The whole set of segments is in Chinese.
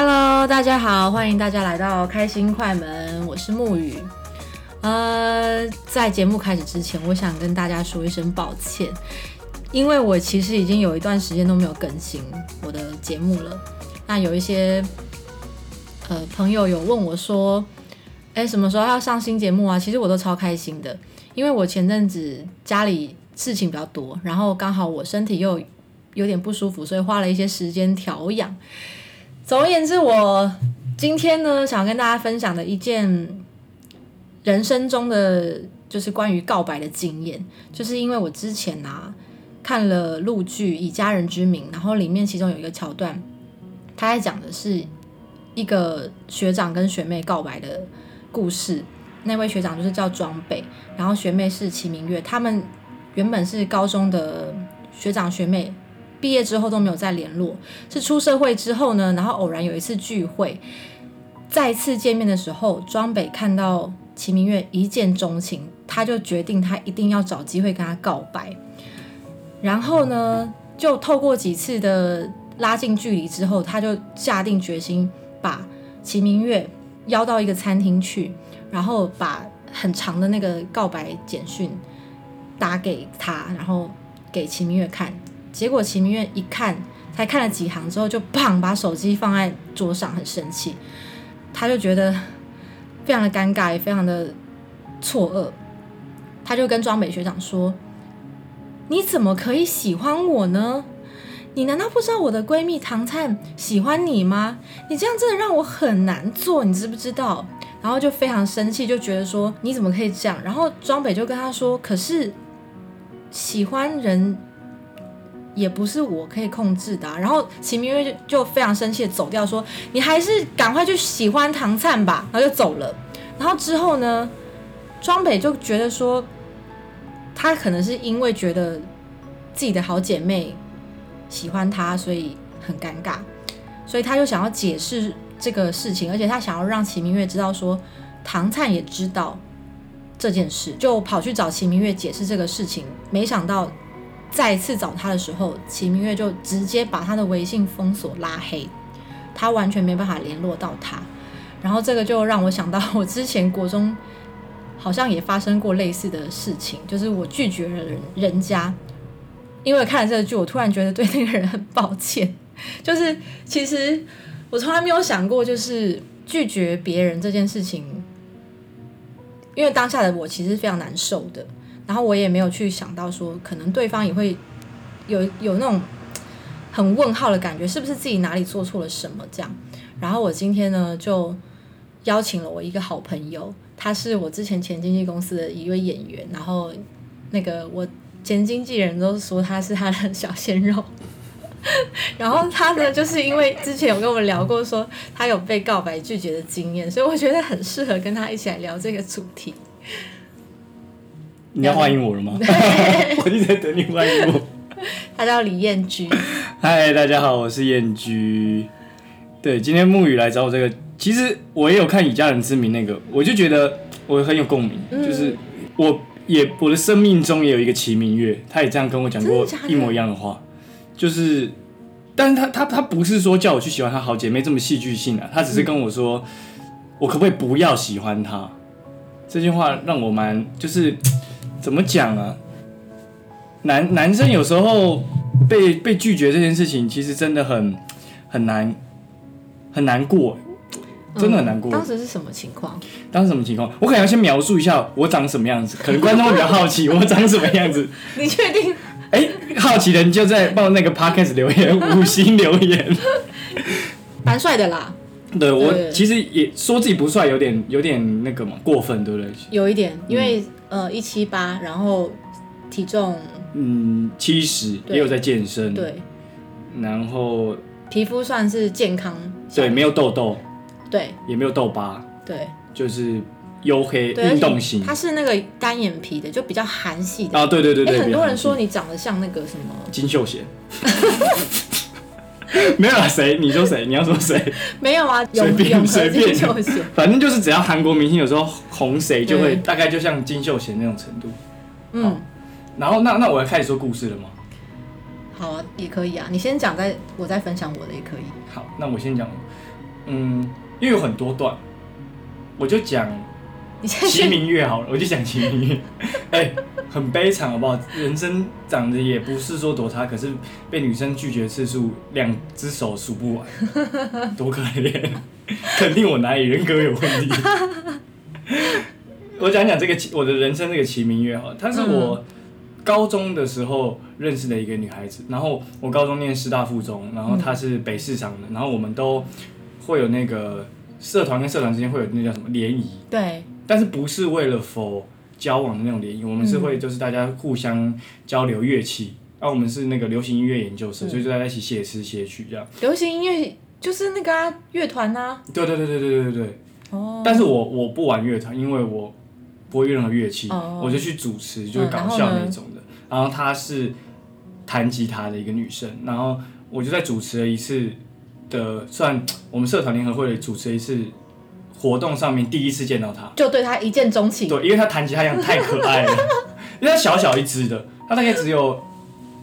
Hello，大家好，欢迎大家来到开心快门，我是木雨。呃，在节目开始之前，我想跟大家说一声抱歉，因为我其实已经有一段时间都没有更新我的节目了。那有一些呃朋友有问我说，哎，什么时候要上新节目啊？其实我都超开心的，因为我前阵子家里事情比较多，然后刚好我身体又有点不舒服，所以花了一些时间调养。总而言之，我今天呢，想跟大家分享的一件人生中的就是关于告白的经验，就是因为我之前啊看了陆剧《以家人之名》，然后里面其中有一个桥段，他在讲的是一个学长跟学妹告白的故事。那位学长就是叫庄北，然后学妹是齐明月，他们原本是高中的学长学妹。毕业之后都没有再联络，是出社会之后呢，然后偶然有一次聚会，再次见面的时候，庄北看到齐明月一见钟情，他就决定他一定要找机会跟他告白。然后呢，就透过几次的拉近距离之后，他就下定决心把齐明月邀到一个餐厅去，然后把很长的那个告白简讯打给他，然后给齐明月看。结果齐明月一看，才看了几行之后，就砰把手机放在桌上，很生气。他就觉得非常的尴尬，也非常的错愕。他就跟庄北学长说：“你怎么可以喜欢我呢？你难道不知道我的闺蜜唐灿喜欢你吗？你这样真的让我很难做，你知不知道？”然后就非常生气，就觉得说：“你怎么可以这样？”然后庄北就跟他说：“可是喜欢人。”也不是我可以控制的，然后秦明月就就非常生气的走掉，说你还是赶快去喜欢唐灿吧，然后就走了。然后之后呢，庄北就觉得说，他可能是因为觉得自己的好姐妹喜欢他，所以很尴尬，所以他就想要解释这个事情，而且他想要让秦明月知道说，唐灿也知道这件事，就跑去找秦明月解释这个事情，没想到。再次找他的时候，齐明月就直接把他的微信封锁拉黑，他完全没办法联络到他。然后这个就让我想到，我之前国中好像也发生过类似的事情，就是我拒绝了人人家，因为看了这个剧，我突然觉得对那个人很抱歉。就是其实我从来没有想过，就是拒绝别人这件事情，因为当下的我其实非常难受的。然后我也没有去想到说，可能对方也会有有那种很问号的感觉，是不是自己哪里做错了什么这样？然后我今天呢，就邀请了我一个好朋友，他是我之前前经纪公司的一位演员，然后那个我前经纪人都说他是他的小鲜肉，然后他呢，就是因为之前有跟我们聊过，说他有被告白拒绝的经验，所以我觉得很适合跟他一起来聊这个主题。你要欢迎我了吗？我一直在等你欢迎我。他叫李燕居。嗨，大家好，我是燕居。对，今天沐雨来找我这个，其实我也有看《以家人之名》那个，我就觉得我很有共鸣。就是我也我的生命中也有一个齐明月，他也这样跟我讲过一模一样的话。就是，但是他他他不是说叫我去喜欢他好姐妹这么戏剧性啊，他只是跟我说，我可不可以不要喜欢他？这句话让我蛮就是。怎么讲啊？男男生有时候被被拒绝这件事情，其实真的很很难很难过，真的很难过。当时是什么情况？当时什么情况？我可能要先描述一下我长什么样子，可能观众会比较好奇 我长什么样子。你确定？哎，好奇的人就在报那个 podcast 留言，五星留言。蛮帅的啦。对我其实也说自己不帅，有点有点那个嘛，过分，对不对？有一点，因为。呃，一七八，然后体重嗯七十，也有在健身，对，然后皮肤算是健康，对，没有痘痘，对，也没有痘疤，对，就是黝黑运动型，它是那个单眼皮的，就比较韩系的。啊，对对对对，很多人说你长得像那个什么金秀贤。没有啊，谁？你说谁？你要说谁？没有啊，随便随便 反正就是只要韩国明星有时候红谁，就会大概就像金秀贤那种程度。嗯，然后那那我要开始说故事了吗？好啊，也可以啊。你先讲，再我再分享我的也可以。好，那我先讲。嗯，因为有很多段，我就讲齐你现在是明月好了，我就想齐明月。哎、很悲惨好不好？人生长得也不是说多差，可是被女生拒绝次数两只手数不完，多可怜！肯定我哪里人格有问题。我讲讲这个我的人生这个齐明月哈，她是我高中的时候认识的一个女孩子，然后我高中念师大附中，然后她是北市场的，然后我们都会有那个社团跟社团之间会有那叫什么联谊，对，但是不是为了否交往的那种联谊，我们是会就是大家互相交流乐器。啊，我们是那个流行音乐研究生，所以就大家一起写诗写曲这样。流行音乐就是那个啊乐团呐。对对对对对对对。哦。但是我我不玩乐团，因为我不会任何乐器，哦我就去主持，就是嗯搞笑那种的。然后她是弹吉他的一个女生，然后我就在主持了一次的，算我们社团联合会的主持一次活动上面第一次见到他。就对他一见钟情。对，因为他弹吉他样太可爱了，因为他小小一只的，他大概只有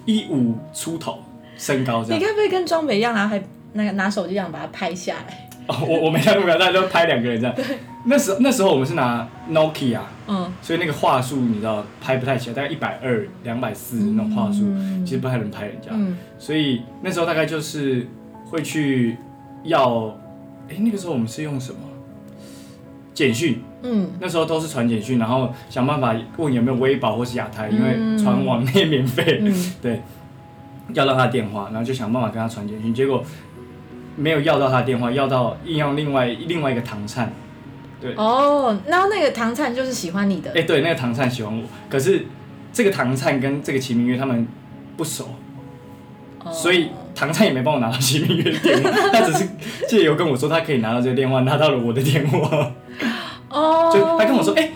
一五出头身高这样。你该不会跟庄北一样，然后还那个拿手机这样把它拍下来？哦，我我没看过，大家都拍两个人这样。那时那时候我们是拿 Nokia，嗯，所以那个话术你知道拍不太起来，大概一百二、两百四那种话术，嗯其实不太能拍人家。嗯，所以那时候大概就是会去要，哎、那个时候我们是用什么？简讯，嗯，那时候都是传简讯，然后想办法问有没有微保或是亚太，因为嗯。传网内免费，嗯，对，要到他的电话，然后就想办法跟他传简讯，结果没有要到他的电话，要到硬要另外另外一个唐灿，对。哦，然后那个唐灿就是喜欢你的。哎、，对，那个唐灿喜欢我，可是这个唐灿跟这个齐明月他们不熟，哦所以唐灿也没帮我拿到齐明月的电话，他只是借由跟我说他可以拿到这个电话，拿到了我的电话，哦，就他跟我说，哎、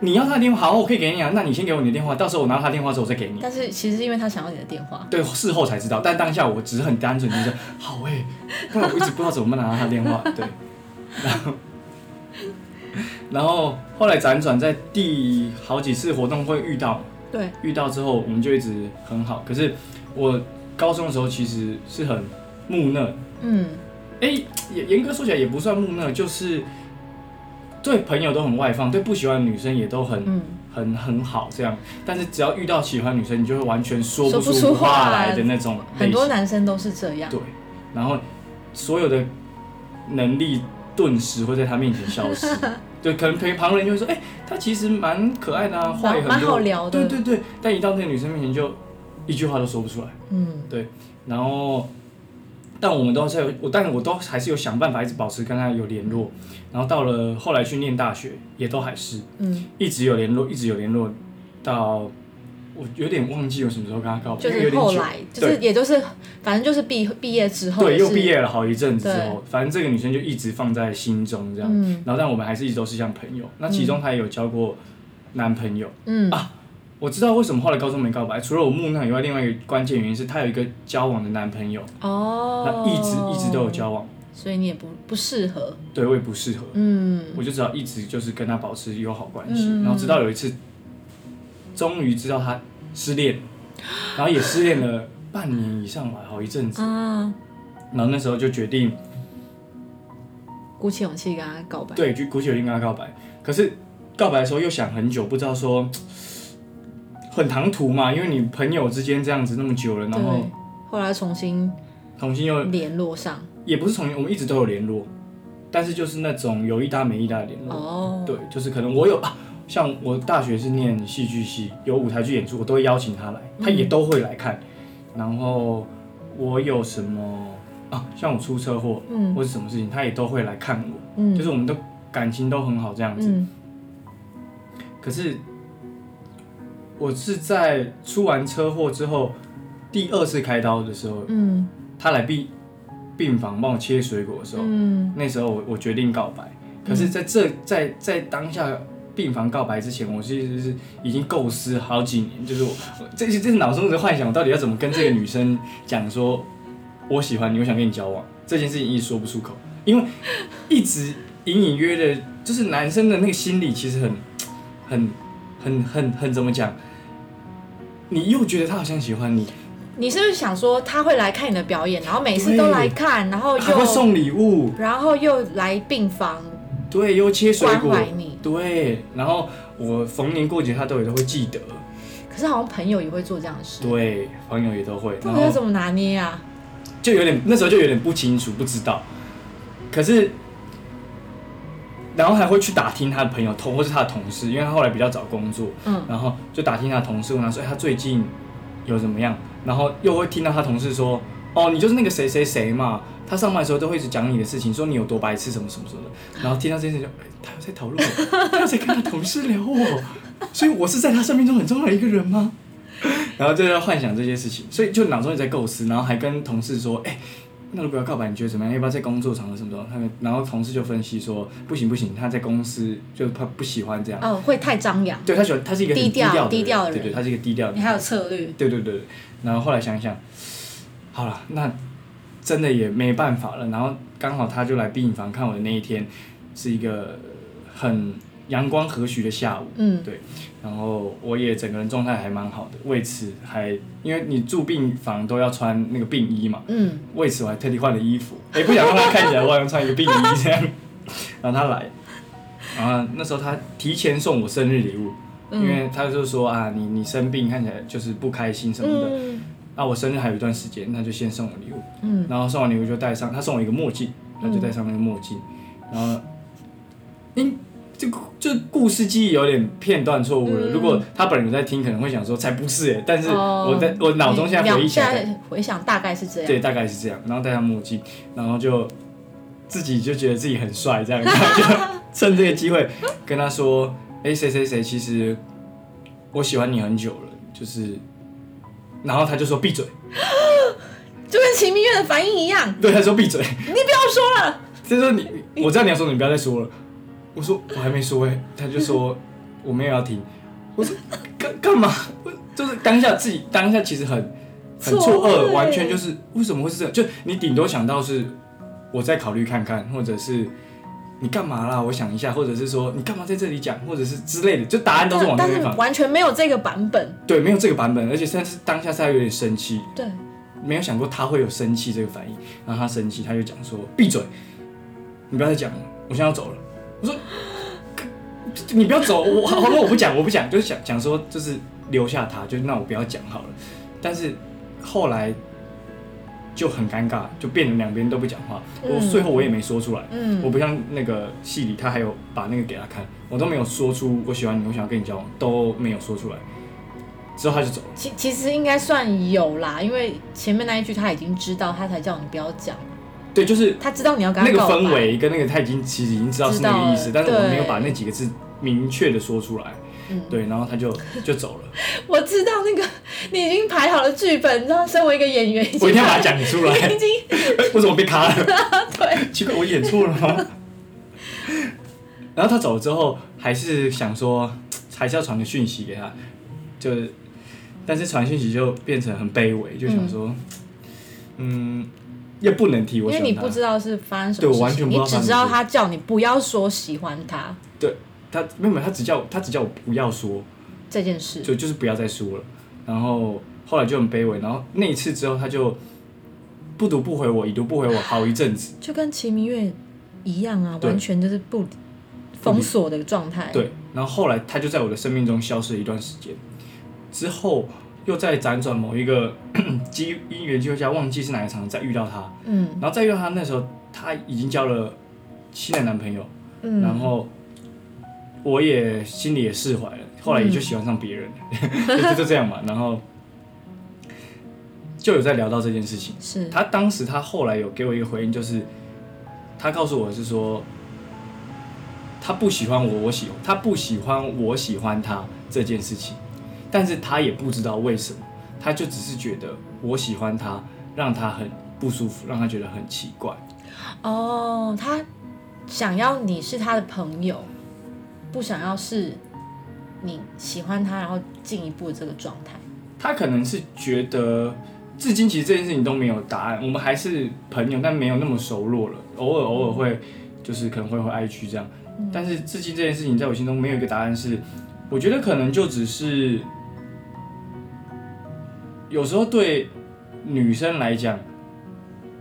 你要他的电话，好，我可以给你啊，那你先给我你的电话，到时候我拿到他电话之后我再给你。但是其实因为他想要你的电话，对，事后才知道，但当下我只是很单纯，就是好哎、不然我一直不知道怎么拿到他的电话。对，然后然后后来辗转在第好几次活动会遇到，对，遇到之后我们就一直很好。可是我高中的时候其实是很木讷，嗯，哎、严严格说起来也不算木讷，就是对朋友都很外放，对不喜欢的女生也都很、嗯。很很好这样。但是只要遇到喜欢女生，你就会完全说说不出话话来的那种很多。男生都是这样，对，然后所有的能力顿时会在他面前消失。对，可能陪旁人就会说，哎、他其实蛮可爱的啊，话也很蛮多，好聊的。对对对，但一到那个女生面前就一句话都说不出来。嗯对然后，但我们都是有我，但我都还是有想办法一直保持跟他有联络。然后到了后来去念大学，也都还是嗯，一直有联络，一直有联络，到我有点忘记我什么时候跟他告白，就是后来就是也就是反正就是毕毕业之后对，又毕业了好一阵子之后，反正这个女生就一直放在心中这样。嗯然后但我们还是一直都是像朋友。那其中她也有交过男朋友。嗯啊我知道为什么后来高中没告白，除了我木讷以外，另外一个关键原因是她有一个交往的男朋友，哦，那一直一直都有交往。所以你也不不适合，对我也不适合，嗯。我就只好一直就是跟他保持友好关系，嗯。然后直到有一次，终于知道他失恋，然后也失恋了半年以上吧，好一阵子，啊，然后那时候就决定，鼓起勇气跟他告白，对，就鼓起勇气跟他告白，可是告白的时候又想很久，不知道说很唐突嘛，因为你朋友之间这样子那么久了，然后对，后来重新重新又联络上，也不是重新，我们一直都有联络，但是就是那种有一搭没一搭的联络，哦，对，就是可能我有啊，像我大学是念戏剧系，有舞台剧演出，我都会邀请他来，他也都会来看。然后我有什么啊，像我出车祸嗯。或是什么事情，他也都会来看我，嗯，就是我们都感情都很好这样子。嗯。可是我是在出完车祸之后，第二次开刀的时候，嗯。他来病病房帮我切水果的时候，嗯。那时候我我决定告白，可是在这在在当下病房告白之前，我其实是已经构思好几年，就是我我这些这是脑中的幻想，我到底要怎么跟这个女生讲说我喜欢你，我想跟你交往。这件事情一直说不出口，因为一直隐隐约的，就是男生的那个心理其实很很很很很怎么讲，你又觉得他好像喜欢你，你是不是想说他会来看你的表演，然后每次都来看，然后又送礼物，然后又来病房。对，又切水果。关怀你，对，然后我逢年过节他都也都会记得，可是好像朋友也会做这样的事，对，朋友也都会，这然后个要怎么拿捏啊？就有点那时候就有点不清楚，不知道，可是。然后还会去打听他的朋友同或是他的同事，因为他后来比较找工作，嗯，然后就打听他的同事，问他说：“哎，他最近有怎么样？”然后又会听到他同事说：“哦，你就是那个谁谁谁嘛。”他上班的时候都会一直讲你的事情，说你有多白痴什么什么什么的。然后听到这件事就，哎，他有在讨论我，他有在跟他同事聊我，所以我是在他生命中很重要的一个人吗？然后就在幻想这些事情，所以就脑中也在构思，然后还跟同事说：“哎。”那如果要告白，你觉得怎么样？要不要在工作场合什么的？他们然后同事就分析说，不行不行，他在公司就他不喜欢这样。哦，会太张扬。对他喜欢，他是一个很低调调低调的人对对，他是一个低调的人。你还有策略，对对对，然后后来想想，好了，那真的也没办法了。然后刚好他就来病房看我的那一天，是一个很阳光和煦的下午。嗯，对，然后我也整个人状态还蛮好的，为此还因为你住病房都要穿那个病衣嘛，嗯，为此我还特地换了衣服，也不想让他看起来我好像穿一个病衣这样。然后他来，然后那时候他提前送我生日礼物，嗯。因为他就说啊，你你生病看起来就是不开心什么的，嗯。那、我生日还有一段时间，那就先送我礼物，嗯，然后送完礼物就戴上，他送我一个墨镜，他就戴上那个墨镜，然后，因这个这故事记忆有点片段错误了。嗯如果他本人在听，可能会想说才不是哎，但是哦我在我脑中现在回忆起来，现在回想大概是这样。对，大概是这样。然后戴上墨镜，然后就自己就觉得自己很帅，这样，然后就 趁这个机会跟他说：“哎、谁谁谁，其实我喜欢你很久了。”就是，然后他就说闭嘴，就跟秦明月的反应一样，对，他说闭嘴。你不要说了。他说你，我知道你要说，你不要再说了。我说我还没说哎、他就说 我没有要听。我说干干嘛？我就是当下自己当下其实很很错错愕愕，完全就是为什么会是这样？就你顶多想到是我再考虑看看，或者是你干嘛啦？我想一下，或者是说你干嘛在这里讲，或者是之类的，就答案都是往那边放。完全没有这个版本。对，没有这个版本，而且甚至当下是他有点生气，对，没有想过他会有生气这个反应，然后他生气，他就讲说闭嘴，你不要再讲了，我现在要走了。我说你不要走，我好，了我不讲，我不讲，就是讲讲说就是留下他，就那我不要讲好了。但是后来就很尴尬，就变成两边都不讲话。我嗯最后我也没说出来，嗯，我不像那个戏里他还有把那个给他看，我都没有说出我喜欢你，我想要跟你交往，都没有说出来。之后他就走了。其其实应该算有啦，因为前面那一句他已经知道，他才叫你不要讲，对，就是他知道你要那个氛围跟那个他已经其实已经知道是那个意思，但是我没有把那几个字明确的说出来。嗯对，然后他就就走了。我知道那个你已经排好了剧本，你知道，身为一个演员，我一定要把它讲出来。已经 为什么被卡了？对，奇怪，我演错了吗？然后他走了之后，还是想说，还是要传个讯息给他，就是，但是传讯息就变成很卑微，就想说，嗯，也不能提我喜欢他。因为你不知道是发生什么事情，对我完全不知道你只知道他叫你不要说喜欢他对他没有没有，他只叫他只叫我不要说，这件事，就就是不要再说了。然后后来就很卑微，然后那一次之后，他就不读不回我，已读不回我好一阵子。就跟齐明月一样啊，完全就是不封锁的状态。对，然后后来他就在我的生命中消失了一段时间，之后又在辗转某一个 机因缘机会下，忘记是哪一场合再遇到他，嗯。然后再遇到他那时候，他已经交了新的男朋友，嗯，然后我也心里也释怀了，后来也就喜欢上别人。了，就就这样嘛，然后就有在聊到这件事情。是。他当时他后来有给我一个回应，就是他告诉我是说，他不喜欢我，我喜他不喜欢我喜欢他这件事情，但是他也不知道为什么，他就只是觉得我喜欢他，让他很不舒服，让他觉得很奇怪。哦，他想要你是他的朋友，不想要是你喜欢他，然后进一步的这个状态。他可能是觉得，至今其实这件事情都没有答案，我们还是朋友，但没有那么熟络了。偶尔偶尔会，就是可能会回 IG 这样，但是至今这件事情在我心中没有一个答案是，我觉得可能就只是有时候对女生来讲，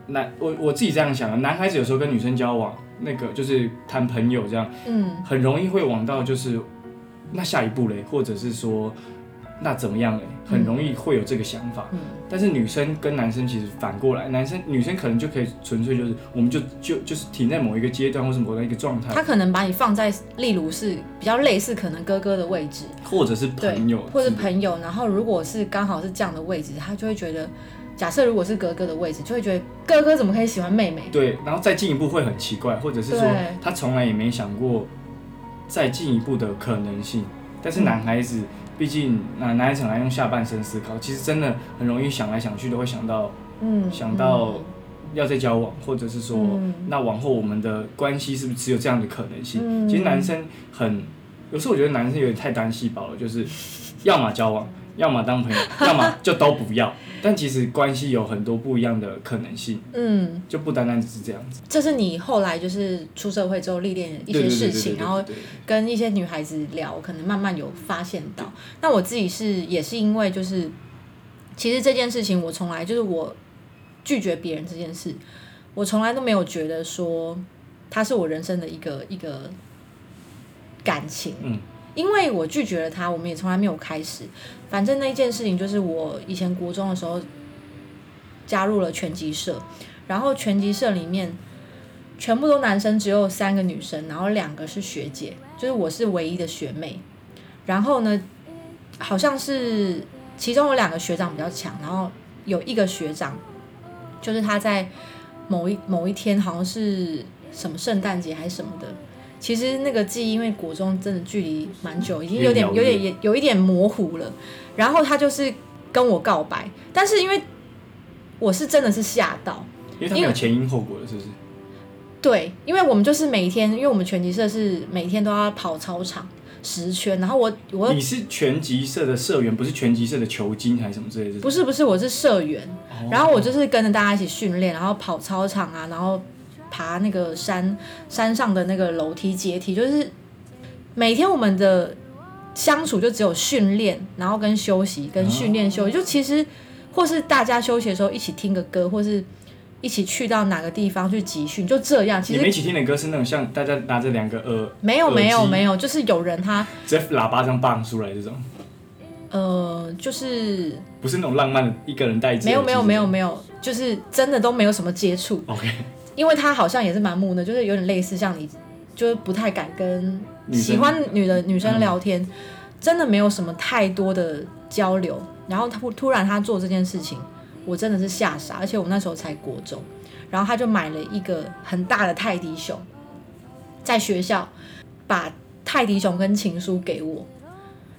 男我我自己这样想啊，男孩子有时候跟女生交往，那个就是谈朋友这样，嗯。很容易会往到就是那下一步嘞，或者是说那怎么样嘞，很容易会有这个想法。嗯但是女生跟男生其实反过来，男生女生可能就可以纯粹就是，我们就就就是停在某一个阶段或是某一个状态，他可能把你放在，例如是比较类似可能哥哥的位置，或者是朋友，或者朋友，然后如果是刚好是这样的位置，他就会觉得，假设如果是哥哥的位置，就会觉得哥哥怎么可以喜欢妹妹？对，然后再进一步会很奇怪，或者是说他从来也没想过再进一步的可能性。但是男孩子，毕竟男男孩子很爱用下半身思考，其实真的很容易想来想去都会想到嗯，想到要再交往，或者是说、嗯。那往后我们的关系是不是只有这样的可能性？嗯。其实男生很有时候我觉得男生有点太单细胞了，就是要么交往，要么当朋友，要么就都不要。但其实关系有很多不一样的可能性，嗯，就不单单只是这样子。这是你后来就是出社会之后历练一些事情，然后跟一些女孩子聊，可能慢慢有发现到。那我自己是也是因为就是，其实这件事情我从来就是我拒绝别人这件事，我从来都没有觉得说它是我人生的一个一个感情。嗯因为我拒绝了他，我们也从来没有开始。反正那一件事情就是我以前国中的时候加入了拳击社，然后拳击社里面全部都男生，只有三个女生，然后两个是学姐，就是我是唯一的学妹。然后呢，好像是其中有两个学长比较强，然后有一个学长，就是他在某一某一天好像是什么圣诞节还是什么的。其实那个记忆，因为国中真的距离蛮久，已经有点有有点也有一点模糊了。然后他就是跟我告白，但是因为我是真的是吓到，因为他没有前因后果的，是不是？对，因为我们就是每天，因为我们拳击社是每天都要跑操场十圈，然后我我你是拳击社的社员，不是拳击社的球精还是什么之类的？不是不是我是社员，哦然后我就是跟着大家一起训练，然后跑操场啊，然后爬那个山山上的那个楼梯阶梯，就是每天我们的相处就只有训练，然后跟休息，跟训练休息，就其实或是大家休息的时候一起听个歌，或是一起去到哪个地方去集训，就这样。其实你们一起听的歌是那种像大家拿着两个呃没有没有没有，就是有人他直接喇叭这样放出来这种，呃，就是不是那种浪漫的一个人戴一只耳机没有没有没有没有，就是真的都没有什么接触。OK，因为他好像也是蛮木讷，就是有点类似像你，就是不太敢跟喜欢女的女生聊天，真的没有什么太多的交流。然后他突突然他做这件事情，我真的是吓傻，而且我那时候才国中，然后他就买了一个很大的泰迪熊，在学校把泰迪熊跟情书给我，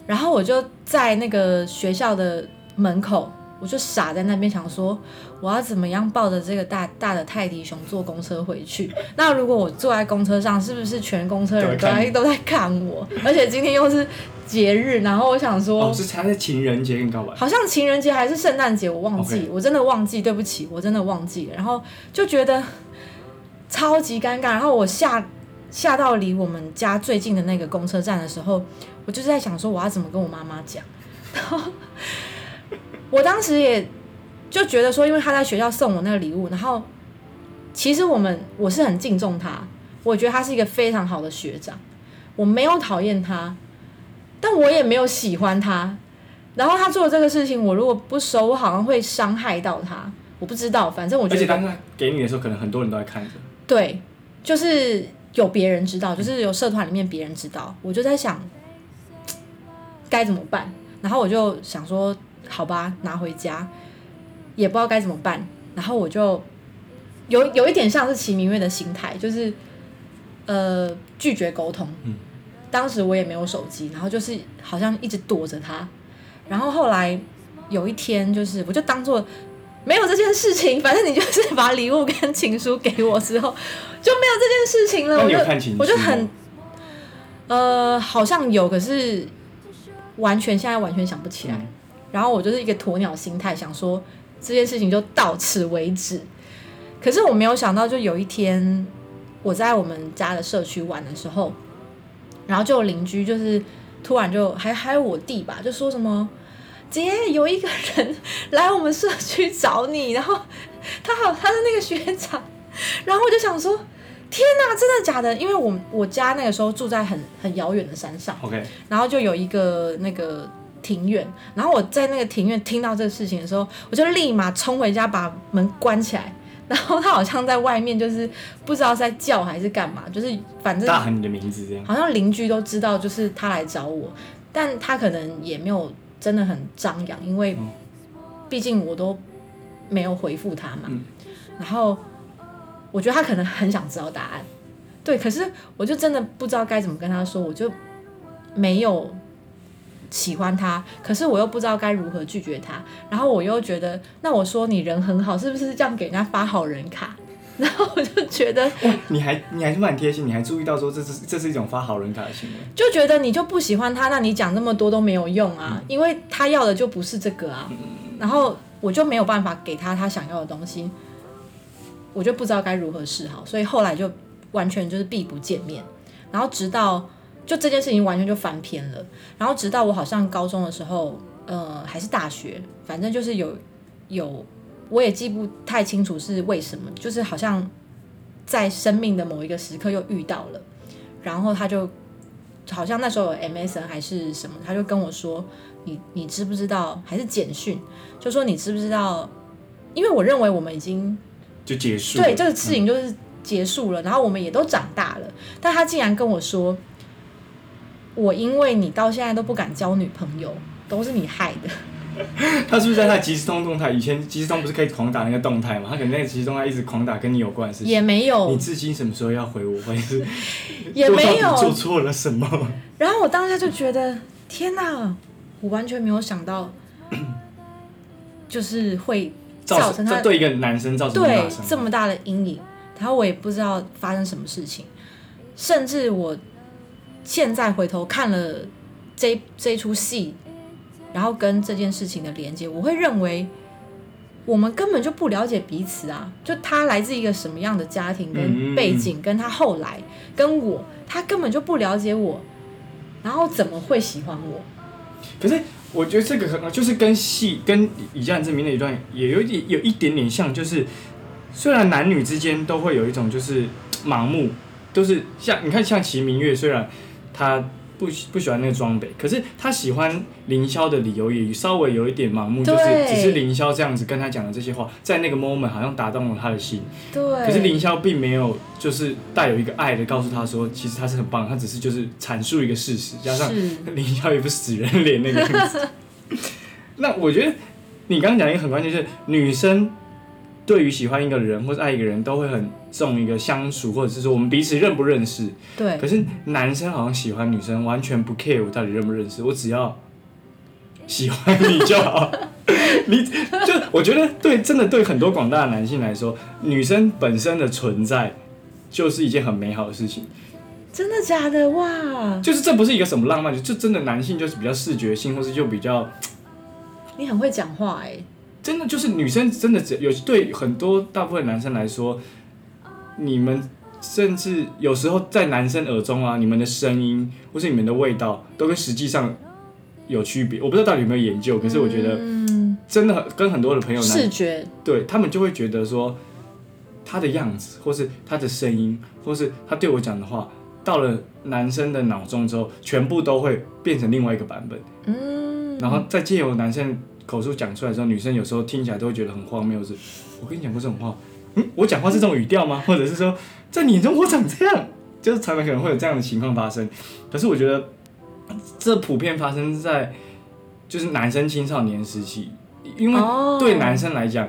然后我就在那个学校的门口，我就傻在那边想说，我要怎么样抱着这个大大的泰迪熊坐公车回去？那如果我坐在公车上，是不是全公车人都都在都在看我？而且今天又是节日，然后我想说，哦，是他是情人节跟你告白，好像情人节还是圣诞节，我忘记我真的忘记，对不起，我真的忘记了。然后就觉得超级尴尬，然后我下下到离我们家最近的那个公车站的时候，我就是在想说我要怎么跟我妈妈讲。然后我当时也就觉得说，因为他在学校送我那个礼物，然后其实我们我是很敬重他，我觉得他是一个非常好的学长，我没有讨厌他，但我也没有喜欢他。然后他做的这个事情，我如果不收，我好像会伤害到他。我不知道，反正我觉得给你的时候，可能很多人都在看着，对，就是有别人知道，就是有社团里面别人知道，我就在想该怎么办。然后我就想说，好吧，拿回家，也不知道该怎么办。然后我就有有一点像是齐明月的心态，就是呃拒绝沟通。嗯当时我也没有手机，然后就是好像一直躲着他。然后后来有一天，就是我就当做没有这件事情，反正你就是把礼物跟情书给我之后，就没有这件事情了。那我就我就很呃，好像有，可是完全现在完全想不起来。嗯然后我就是一个鸵鸟心态，想说这件事情就到此为止。可是我没有想到，就有一天我在我们家的社区玩的时候，然后就有邻居就是突然就还还有我弟吧，就说什么姐有一个人来我们社区找你，然后他好他是那个学长，然后我就想说，天哪，真的假的？因为我我家那个时候住在很很遥远的山上，OK，然后就有一个那个庭院，然后我在那个庭院听到这个事情的时候，我就立马冲回家把门关起来。然后他好像在外面，就是不知道是在叫还是干嘛，就是反正大喊你的名字这样。好像邻居都知道，就是他来找我，但他可能也没有真的很张扬，因为嗯毕竟我都没有回复他嘛。嗯然后我觉得他可能很想知道答案，对，可是我就真的不知道该怎么跟他说，我就没有喜欢他，可是我又不知道该如何拒绝他，然后我又觉得，那我说你人很好，是不是这样给人家发好人卡？然后我就觉得，哇，你还你还是蛮贴心，你还注意到说这是这是一种发好人卡的行为。就觉得你就不喜欢他，那你讲那么多都没有用啊，因为他要的就不是这个啊。然后我就没有办法给他他想要的东西，我就不知道该如何是好，所以后来就完全就是避不见面。然后直到就这件事情完全就翻篇了，然后直到我好像高中的时候，呃，还是大学，反正就是有有，我也记不太清楚是为什么，就是好像在生命的某一个时刻又遇到了，然后他就好像那时候有 MSN 还是什么，他就跟我说，你你知不知道，还是简讯，就说你知不知道，因为我认为我们已经就结束了。对这个事情就是结束了，然后我们也都长大了，但他竟然跟我说，我因为你到现在都不敢交女朋友，都是你害的。他是不是在那即时通动态？以前即时通不是可以狂打那个动态吗？他可能那个即时动态一直狂打跟你有关的事情。也没有你，至今什么时候要回我？或者是 也没有做有。错了什么？然后我当下就觉得，天哪，我完全没有想到，就是会造造成他这对一个男生造成对这么大的阴影，然后我也不知道发生什么事情，甚至我现在回头看了这这出戏，然后跟这件事情的连接，我会认为我们根本就不了解彼此啊！就他来自一个什么样的家庭跟嗯背景，跟他后来跟我，他根本就不了解我，然后怎么会喜欢我？可是我觉得这个可能就是跟戏跟以家人之名那一段也有一点有一点点像，就是虽然男女之间都会有一种就是盲目，都是像你看像齐明月，虽然他不喜不喜欢那个装备，可是他喜欢凌霄的理由也稍微有一点盲目，就是只是凌霄这样子跟他讲的这些话，在那个 moment 好像打动了他的心，对，可是凌霄并没有就是带有一个爱的告诉他说，其实他是很棒，他只是就是阐述一个事实，加上是。凌霄也不死人脸那个样子。那我觉得你刚刚讲一个很关键，就是女生对于喜欢一个人或者爱一个人，都会很重一个相处，或者是说我们彼此认不认识。对可是男生好像喜欢女生，完全不 care 我到底认不认识，我只要喜欢你就好。你就我觉得对，真的对很多广大的男性来说，女生本身的存在就是一件很美好的事情。真的假的哇？就是这不是一个什么浪漫，就真的男性就是比较视觉性，或是就比较你很会讲话哎、真的就是女生真的只有对很多大部分男生来说，你们甚至有时候在男生耳中啊，你们的声音或是你们的味道都跟实际上有区别。我不知道到底有没有研究，可是我觉得嗯，真的很跟很多的朋友男视觉对他们就会觉得说他的样子，或是他的声音，或是他对我讲的话，到了男生的脑中之后，全部都会变成另外一个版本。嗯，然后再借由男生口述讲出来之后，女生有时候听起来都会觉得很荒谬，是我跟你讲过这种话，嗯，我讲话是这种语调吗？或者是说，在你眼中我长这样，就是常常可能会有这样的情况发生。可是我觉得这普遍发生在就是男生青少年时期，因为哦对男生来讲，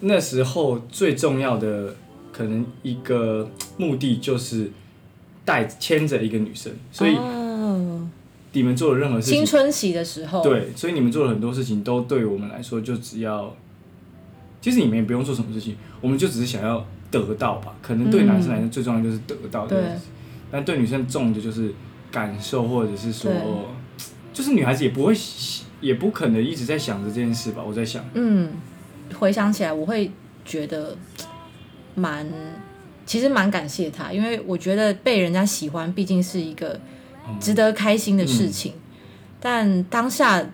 那时候最重要的可能一个目的就是带牵着一个女生，所以哦你们做的任何事情青。春期的时候，，对，所以你们做了很多事情，都对我们来说就只要，其实你们也不用做什么事情，我们就只是想要得到吧。可能对男生来说最重要就是得到这件事情，但对女生重的就是感受，或者是说，就是女孩子也不会，也不可能一直在想着这件事吧。我在想，嗯，回想起来我会觉得蛮，其实蛮感谢他，因为我觉得被人家喜欢毕竟是一个嗯值得开心的事情，但当下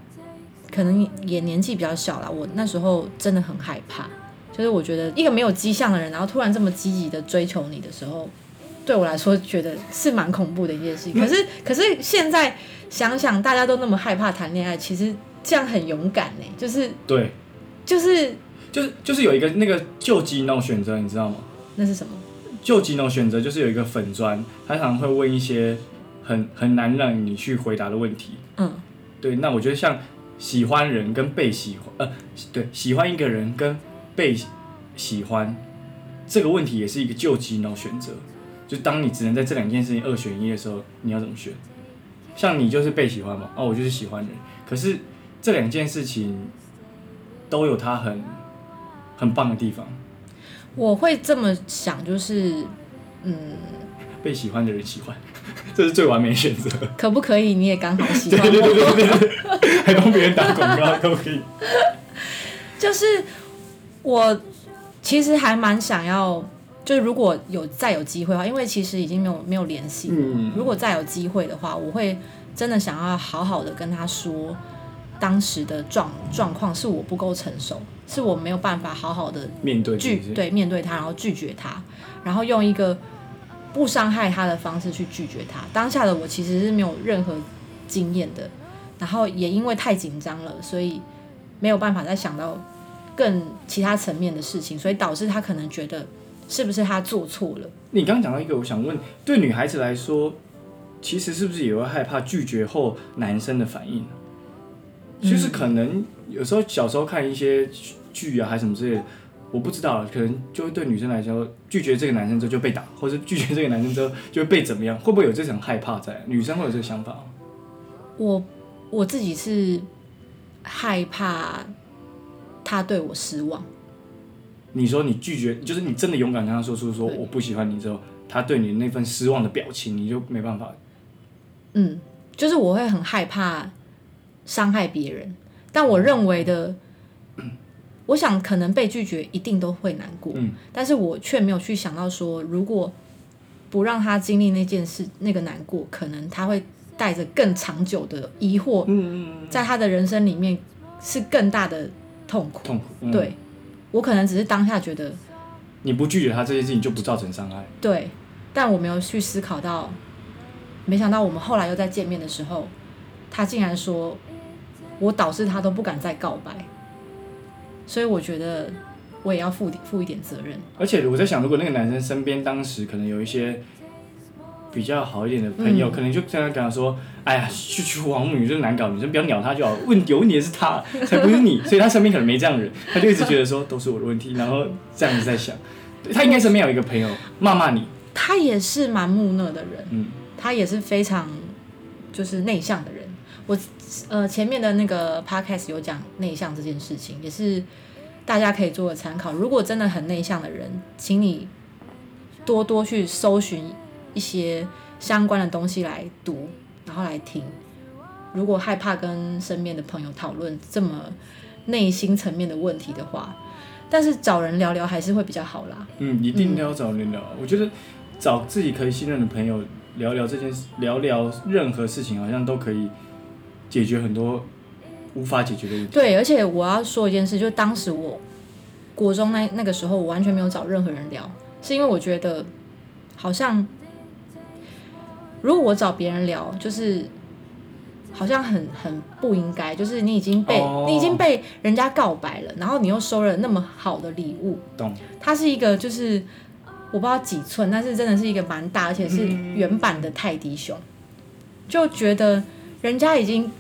可能也年纪比较小啦，我那时候真的很害怕，就是我觉得一个没有迹象的人，然后突然这么积极的追求你的时候，对我来说觉得是蛮恐怖的一件事情。可是可是现在想想，大家都那么害怕谈恋爱，其实这样很勇敢呢，就是对，就是就是就是有一个那个救急那种选择，你知道吗？那是什么？救急那种选择就是有一个粉砖，他常常会问一些很很难让你去回答的问题。嗯，对，那我觉得像喜欢人跟被喜欢，呃，对，喜欢一个人跟被喜欢这个问题也是一个救急脑选择。就当你只能在这两件事情二选一的时候，你要怎么选？像你就是被喜欢嘛，哦，我就是喜欢人。可是这两件事情都有它很很棒的地方。我会这么想，就是嗯，被喜欢的人喜欢，这是最完美的选择。可不可以你也刚好喜对欢对对对？对对，还帮别人打广告都可以。就是我其实还蛮想要，就是如果有再有机会的话，因为其实已经没有没有联系了。嗯如果再有机会的话，我会真的想要好好的跟他说，当时的状状况是我不够成熟，是我没有办法好好的面对拒对面对他，然后拒绝他，然后用一个不伤害他的方式去拒绝他。当下的我其实是没有任何经验的，然后也因为太紧张了，所以没有办法再想到更其他层面的事情，所以导致他可能觉得是不是他做错了。你刚刚讲到一个，我想问，对女孩子来说，其实是不是也会害怕拒绝后男生的反应？就是可能有时候小时候看一些剧啊，还是什么之类的，我不知道，可能就会对女生来说，拒绝这个男生之后就被打，或者拒绝这个男生之后就会被怎么样？会不会有这种害怕在？女生会有这个想法吗？我我自己是害怕他对我失望。你说你拒绝，就是你真的勇敢跟他说出说我不喜欢你之后，他对你那份失望的表情，你就没办法。嗯，就是我会很害怕伤害别人，但我认为的，我想可能被拒绝一定都会难过，嗯但是我却没有去想到说，如果不让他经历那件事，那个难过，可能他会带着更长久的疑惑，在他的人生里面是更大的痛苦。痛苦。嗯、对，我可能只是当下觉得你不拒绝他这件事情就不造成伤害。对，但我没有去思考到，没想到我们后来又在见面的时候，他竟然说我导致他都不敢再告白，所以我觉得我也要负点负一点责任。而且我在想，如果那个男生身边当时可能有一些比较好一点的朋友，嗯可能就这样跟他说：“哎呀，去去王母女就是难搞，女生不要鸟他就好。问有问题的是他，才不是你。”所以他身边可能没这样的人，他就一直觉得说都是我的问题，然后这样子在想。他应该身边有一个朋友骂骂你，他也是蛮木讷的人，嗯，他也是非常就是内向的人。我呃前面的那个 podcast 有讲内向这件事情，也是大家可以做个参考。如果真的很内向的人，请你多多去搜寻一些相关的东西来读，然后来听。如果害怕跟身边的朋友讨论这么内心层面的问题的话，但是找人聊聊还是会比较好啦。嗯，一定要找人聊。我觉得找自己可以信任的朋友聊聊这件事，聊聊任何事情，好像都可以解决很多无法解决的问题。对，而且我要说一件事，就是当时我国中那那个时候，我完全没有找任何人聊，是因为我觉得好像如果我找别人聊，就是好像很很不应该，就是你已经被、哦你已经被人家告白了，然后你又收了那么好的礼物，懂？它是一个就是我不知道几寸，但是真的是一个蛮大，而且是原版的泰迪熊，就觉得人家已经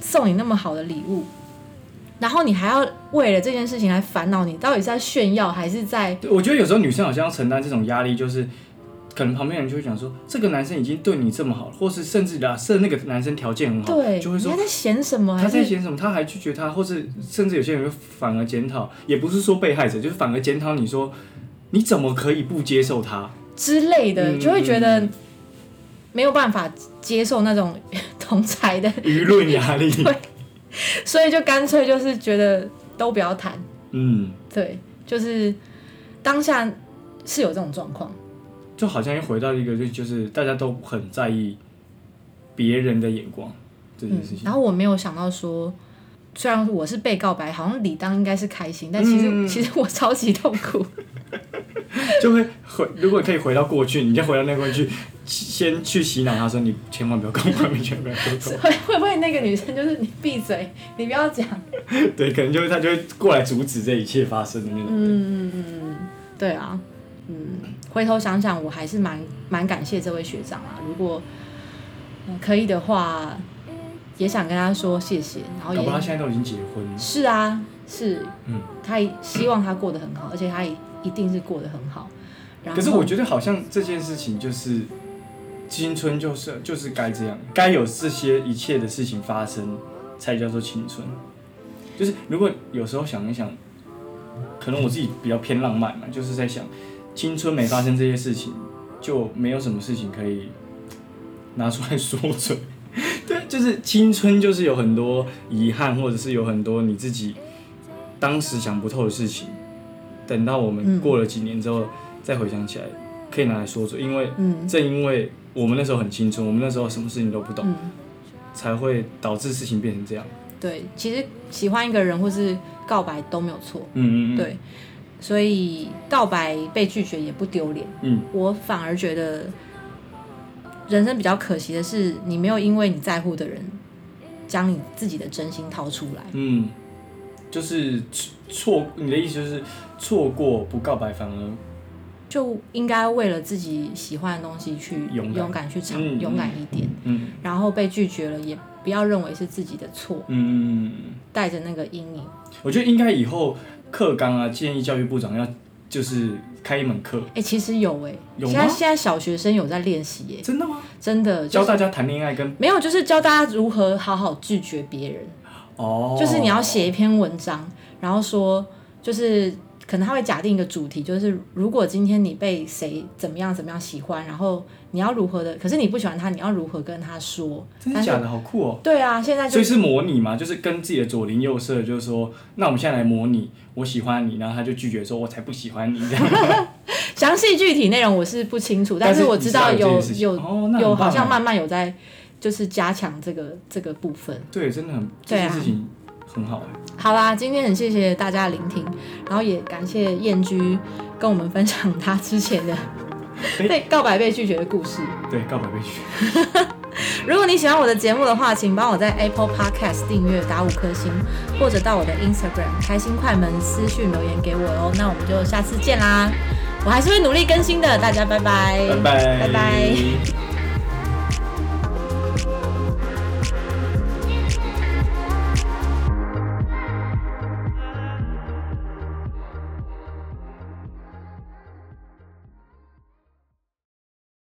送你那么好的礼物，然后你还要为了这件事情来烦恼，你到底是在炫耀还是在对我觉得有时候女生好像要承担这种压力，就是可能旁边人就会讲说，这个男生已经对你这么好了，或是甚至假设那个男生条件很好，对？就会说你还在嫌什么？他在嫌什么，他还拒绝他，或是甚至有些人会反而检讨，也不是说被害者，就是反而检讨你说你怎么可以不接受他？之类的，嗯就会觉得没有办法接受那种 同才的，舆论压力，对所以就干脆就是觉得都不要谈。嗯，对，就是当下是有这种状况。就好像又回到一个就就是大家都很在意别人的眼光这件嗯事情。，然后我没有想到说，虽然我是被告白，好像理当应该是开心，但其实、嗯 其实我超级痛苦。就会回，如果可以回到过去，你就回到那个过去，先去洗脑他说你千万不要跟外面，千万不要跟我会会不会那个女生就是你闭嘴，你不要讲？对，可能就是他就会过来阻止这一切发生的那种。嗯嗯嗯，对啊，嗯，回头想想，我还是蛮蛮感谢这位学长啊。如果、呃可以的话，也想跟他说谢谢，然后搞不好他现在都已经结婚了。是啊，是，嗯，他也希望他过得很好，而且他也一定是过得很好。可是我觉得好像这件事情就是青春，就是就是该这样，该有这些一切的事情发生，才叫做青春。就是如果有时候想一想，可能我自己比较偏浪漫嘛，就是在想青春没发生这些事情，就没有什么事情可以拿出来说嘴。对，就是青春，就是有很多遗憾，或者是有很多你自己当时想不透的事情，等到我们嗯过了几年之后。再回想起来，可以拿来说嘴，因为嗯正因为我们那时候很青春，我们那时候什么事情都不懂，嗯，才会导致事情变成这样。对，其实喜欢一个人或是告白都没有错，嗯嗯嗯，，对，所以告白被拒绝也不丢脸。嗯我反而觉得，人生比较可惜的是，你没有因为你在乎的人，将你自己的真心掏出来。嗯，就是错，你的意思就是错过不告白，反而就应该为了自己喜欢的东西去勇敢。敢去尝，嗯勇敢一点。嗯。然后被拒绝了，也不要认为是自己的错，嗯嗯嗯嗯，带着那个阴影。我觉得应该以后课纲啊，建议教育部长要就是开一门课，哎、其实有哎、有在现在小学生有在练习耶，真的吗？真的就是教大家谈恋爱跟没有，就是教大家如何好好拒绝别人。哦，就是你要写一篇文章，然后说，就是可能他会假定一个主题，就是如果今天你被谁怎么样怎么样喜欢，然后你要如何的，可是你不喜欢他，你要如何跟他说？真的假的，好酷哦。对啊，现在就所以是模拟嘛，就是跟自己的左邻右舍，就是说，那我们现在来模拟，我喜欢你，然后他就拒绝说，我才不喜欢你这样。详细具体内容我是不清楚，但但是是我知道有有有哦有好像慢慢有在就是加强这个这个部分。对，真的很这件事情很好哎。好啦，今天很谢谢大家的聆听，然后也感谢燕居跟我们分享他之前的 哎被告白被拒绝的故事。对，告白被拒。如果你喜欢我的节目的话，请帮我在 Apple Podcast 订阅打五颗星，或者到我的 Instagram 开心快门私讯留言给我哦。那我们就下次见啦！我还是会努力更新的，大家拜拜，拜拜，拜拜。